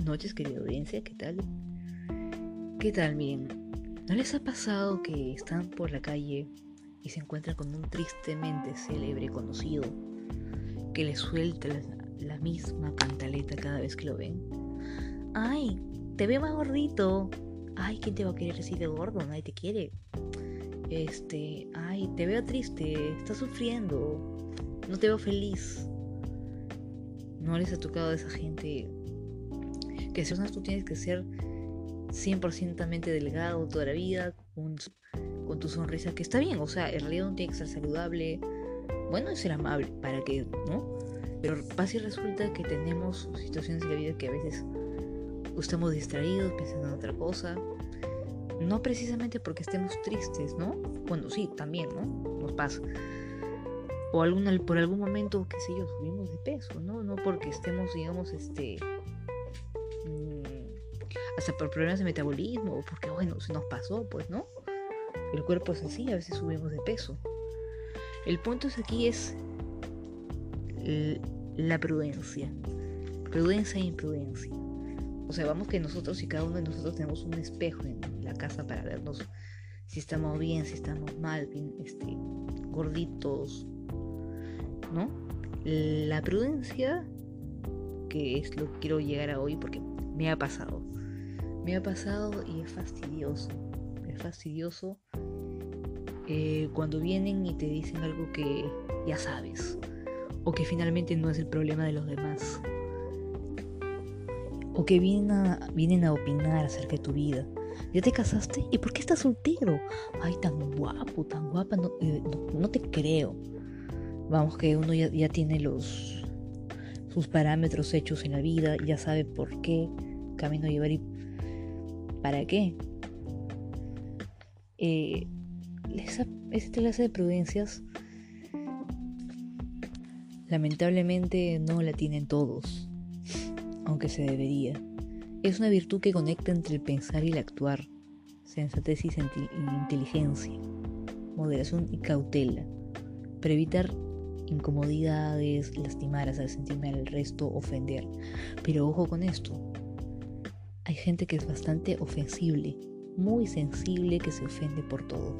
buenas noches, querida audiencia, ¿qué tal? ¿Qué tal? Miren, ¿no les ha pasado que están por la calle y se encuentran con un tristemente célebre conocido que les suelta la, misma cantaleta cada vez que lo ven? ¡Ay! Te veo más gordito. Ay, ¿quién te va a querer así de gordo? Nadie te quiere. Este, ay, te veo triste, estás sufriendo, no te veo feliz. No les ha tocado a esa gente que si tú tienes que ser 100% delgado toda la vida, con, tu sonrisa, que está bien, o sea, en realidad no tiene que ser saludable, bueno, es ser amable, ¿para qué? ¿No? Pero pasa y resulta que tenemos situaciones en la vida que a veces estamos distraídos, pensando en otra cosa, no precisamente porque estemos tristes, ¿no? Bueno, sí, también, ¿no? Nos pasa. O alguna, por algún momento, qué sé yo, subimos de peso, ¿no? No porque estemos, digamos, este, hasta por problemas de metabolismo, o porque, bueno, se nos pasó, pues, ¿no? El cuerpo es así, a veces subimos de peso. El punto es aquí es la prudencia. Prudencia e imprudencia. O sea, vamos que nosotros y cada uno de nosotros tenemos un espejo en la casa para vernos si estamos bien, si estamos mal, este, gorditos, ¿no? La prudencia, que es lo que quiero llegar a hoy porque me ha pasado. Me ha pasado y es fastidioso. Es fastidioso eh, cuando vienen y te dicen algo que ya sabes. O que finalmente no es el problema de los demás. O que vienen a, vienen a opinar acerca de tu vida. ¿Ya te casaste? ¿Y por qué estás soltero? Ay, tan guapo, tan guapa. No, eh, te creo. Vamos, que uno ya, ya tiene los sus parámetros hechos en la vida, ya sabe por qué camino llevar y ¿Para qué? Eh, esa, esta clase de prudencias lamentablemente no la tienen todos, aunque se debería. Es una virtud que conecta entre el pensar y el actuar, sensatez y, inteligencia, moderación y cautela, para evitar incomodidades, lastimar, hacer sentir mal al resto, ofender. Pero ojo con esto, hay gente que es bastante ofensible, muy sensible, que se ofende por todo.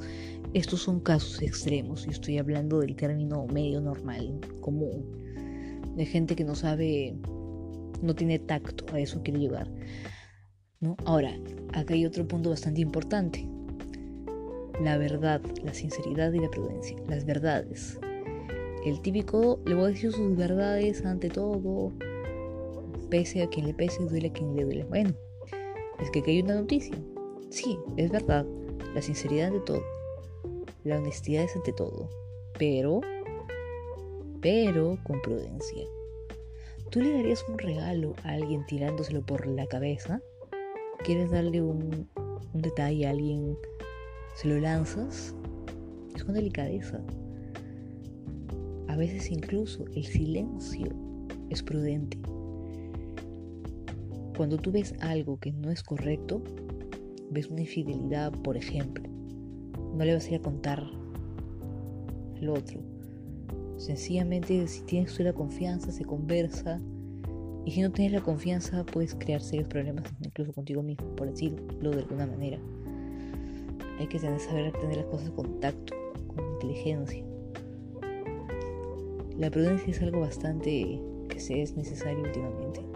Estos son casos extremos y estoy hablando del término medio normal, común, de gente que no sabe, no tiene tacto, a eso quiero llegar. ¿no? Ahora, acá hay otro punto bastante importante. La verdad, la sinceridad y la prudencia. Las verdades. El típico, le voy a decir sus verdades ante todo, pese a quien le pese, duele a quien le duele. Bueno, es que aquí hay una noticia. Sí, es verdad, la sinceridad de todo, la honestidad es ante todo, pero, pero con prudencia. ¿Tú le darías un regalo a alguien tirándoselo por la cabeza? ¿Quieres darle un, un detalle a alguien? ¿Se lo lanzas? Es con delicadeza. A veces incluso el silencio es prudente. Cuando tú ves algo que no es correcto, ves una infidelidad, por ejemplo, no le vas a ir a contar al otro. Sencillamente, si tienes la confianza, se conversa. Y si no tienes la confianza, puedes crear serios problemas incluso contigo mismo, por decirlo de alguna manera. Hay que saber tener las cosas con tacto, con inteligencia. La prudencia es algo bastante que se es necesario últimamente.